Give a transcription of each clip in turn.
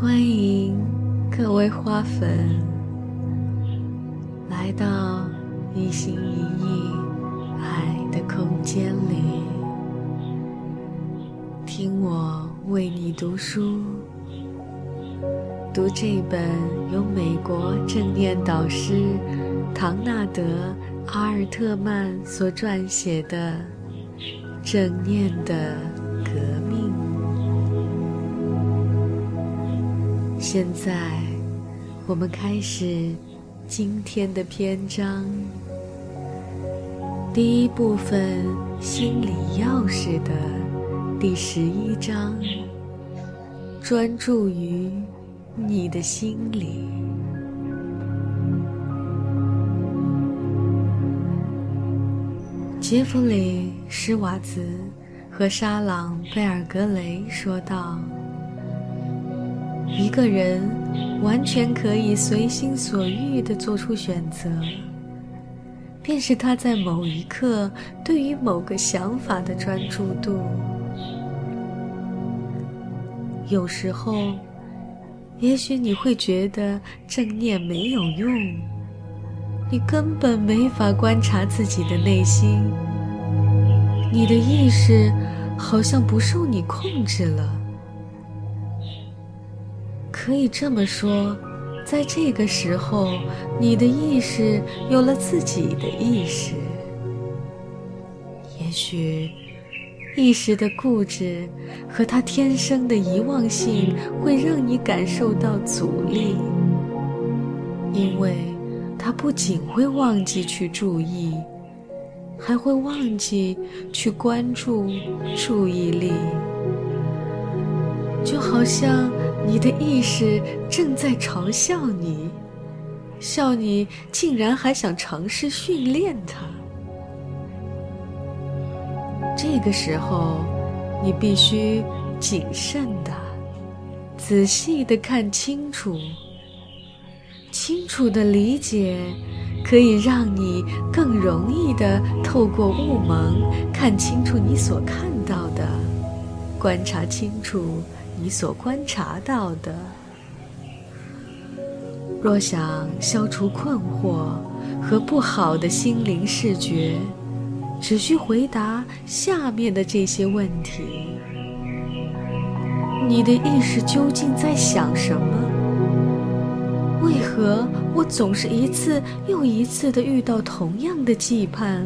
欢迎各位花粉来到一心一意爱的空间里，听我为你读书，读这本由美国正念导师唐纳德·阿尔特曼所撰写的《正念的现在，我们开始今天的篇章。第一部分“心理钥匙”的第十一章：专注于你的心里。杰弗里·施瓦茨和沙朗·贝尔格雷说道。一个人完全可以随心所欲地做出选择，便是他在某一刻对于某个想法的专注度。有时候，也许你会觉得正念没有用，你根本没法观察自己的内心，你的意识好像不受你控制了。可以这么说，在这个时候，你的意识有了自己的意识。也许，意识的固执和它天生的遗忘性会让你感受到阻力，因为它不仅会忘记去注意，还会忘记去关注注意力，就好像。你的意识正在嘲笑你，笑你竟然还想尝试训练它。这个时候，你必须谨慎的、仔细的看清楚。清楚的理解，可以让你更容易的透过雾蒙看清楚你所看到的，观察清楚。你所观察到的，若想消除困惑和不好的心灵视觉，只需回答下面的这些问题：你的意识究竟在想什么？为何我总是一次又一次地遇到同样的羁绊？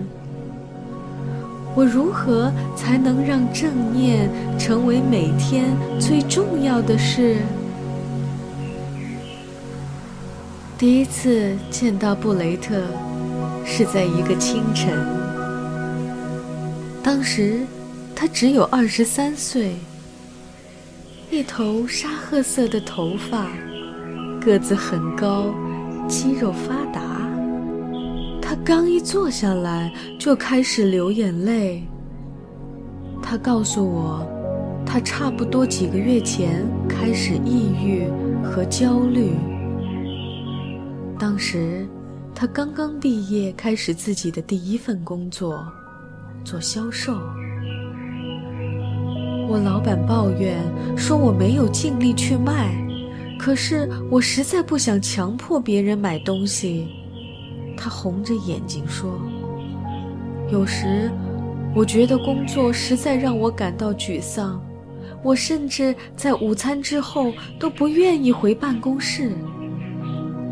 我如何才能让正念成为每天最重要的事？第一次见到布雷特是在一个清晨，当时他只有二十三岁，一头沙褐色的头发，个子很高，肌肉发达。他刚一坐下来，就开始流眼泪。他告诉我，他差不多几个月前开始抑郁和焦虑。当时，他刚刚毕业，开始自己的第一份工作，做销售。我老板抱怨说我没有尽力去卖，可是我实在不想强迫别人买东西。他红着眼睛说：“有时，我觉得工作实在让我感到沮丧。我甚至在午餐之后都不愿意回办公室。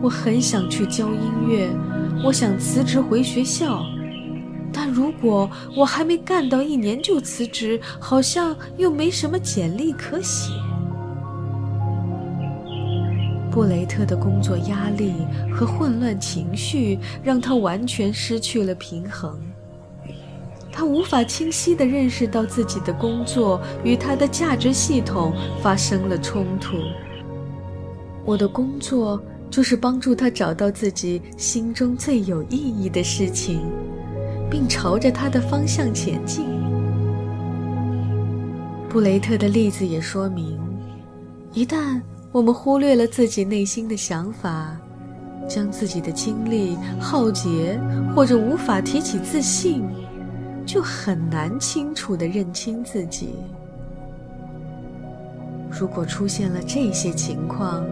我很想去教音乐，我想辞职回学校，但如果我还没干到一年就辞职，好像又没什么简历可写。”布雷特的工作压力和混乱情绪让他完全失去了平衡。他无法清晰地认识到自己的工作与他的价值系统发生了冲突。我的工作就是帮助他找到自己心中最有意义的事情，并朝着他的方向前进。布雷特的例子也说明，一旦。我们忽略了自己内心的想法，将自己的精力耗竭，或者无法提起自信，就很难清楚地认清自己。如果出现了这些情况，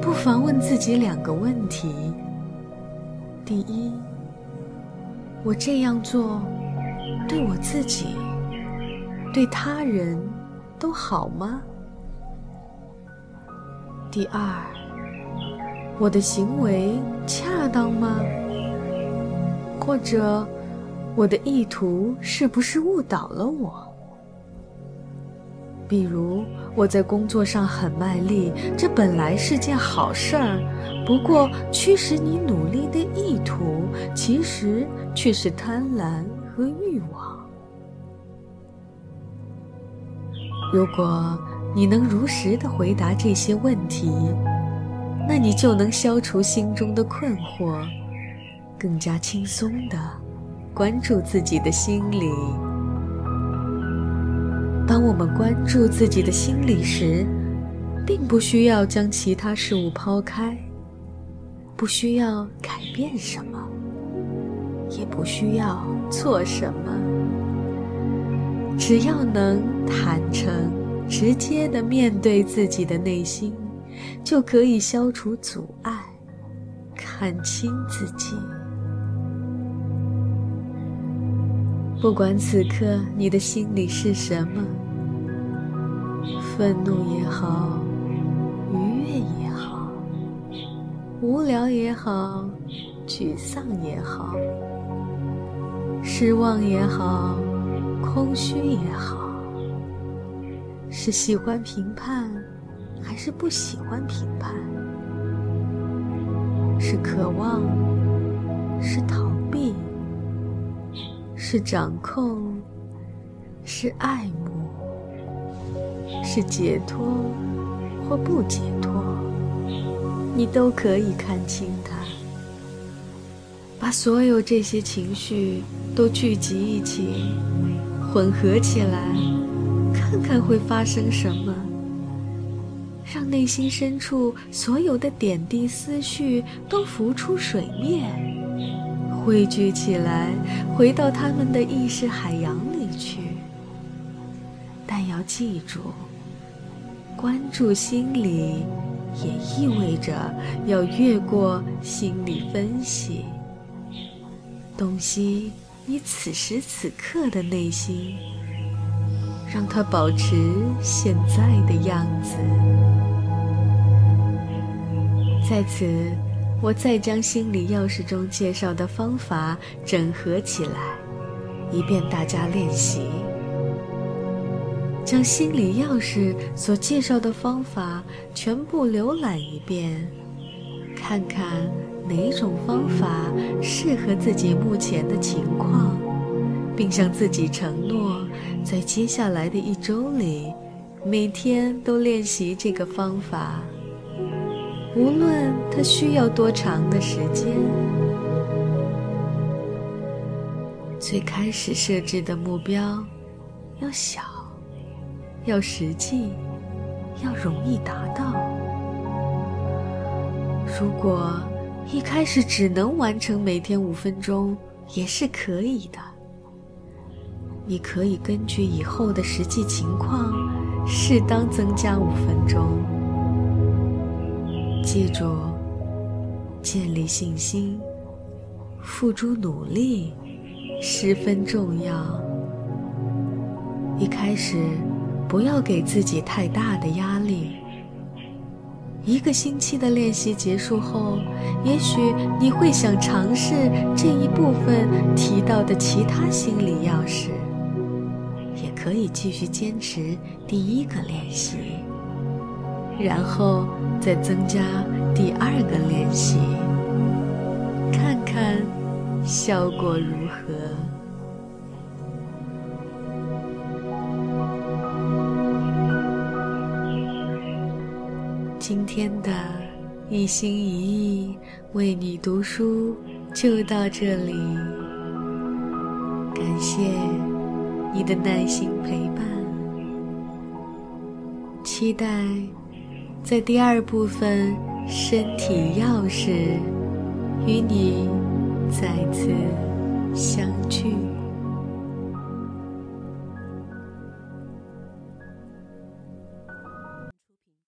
不妨问自己两个问题：第一，我这样做对我自己、对他人都好吗？第二，我的行为恰当吗？或者，我的意图是不是误导了我？比如，我在工作上很卖力，这本来是件好事儿，不过驱使你努力的意图，其实却是贪婪和欲望。如果你能如实的回答这些问题，那你就能消除心中的困惑，更加轻松的关注自己的心理。当我们关注自己的心理时，并不需要将其他事物抛开，不需要改变什么，也不需要做什么，只要能坦诚、直接的面对自己的内心，就可以消除阻碍，看清自己。不管此刻你的心里是什么，愤怒也好，愉悦也好，无聊也好，沮丧也好，失望也好，空虚也好，是喜欢评判，还是不喜欢评判？是渴望，是逃避？是掌控，是爱慕，是解脱或不解脱，你都可以看清它。把所有这些情绪都聚集一起，混合起来，看看会发生什么。让内心深处所有的点滴思绪都浮出水面。汇聚起来，回到他们的意识海洋里去。但要记住，关注心理，也意味着要越过心理分析，洞悉你此时此刻的内心，让它保持现在的样子。在此。我再将心理钥匙中介绍的方法整合起来，以便大家练习。将心理钥匙所介绍的方法全部浏览一遍，看看哪种方法适合自己目前的情况，并向自己承诺，在接下来的一周里，每天都练习这个方法。无论它需要多长的时间，最开始设置的目标要小，要实际，要容易达到。如果一开始只能完成每天五分钟，也是可以的。你可以根据以后的实际情况，适当增加五分钟。记住，建立信心、付诸努力十分重要。一开始，不要给自己太大的压力。一个星期的练习结束后，也许你会想尝试这一部分提到的其他心理钥匙，可以继续坚持第一个练习。然后再增加第二个练习，看看效果如何。今天的一心一意为你读书就到这里，感谢你的耐心陪伴，期待。在第二部分，身体钥匙与你再次相聚。